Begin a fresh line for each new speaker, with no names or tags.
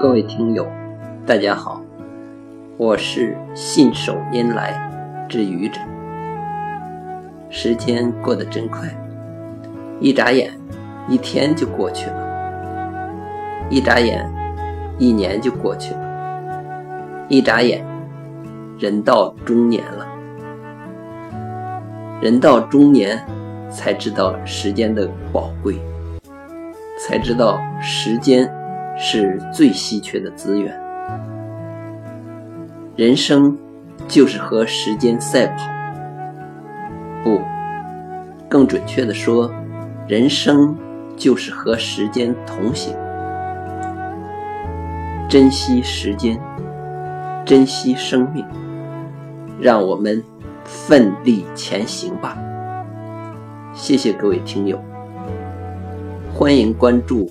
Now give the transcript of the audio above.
各位听友，大家好，我是信手拈来之愚者。时间过得真快，一眨眼，一天就过去了；一眨眼，一年就过去了；一眨眼，人到中年了。人到中年，才知道时间的宝贵，才知道时间。是最稀缺的资源。人生就是和时间赛跑，不，更准确的说，人生就是和时间同行。珍惜时间，珍惜生命，让我们奋力前行吧。谢谢各位听友，欢迎关注。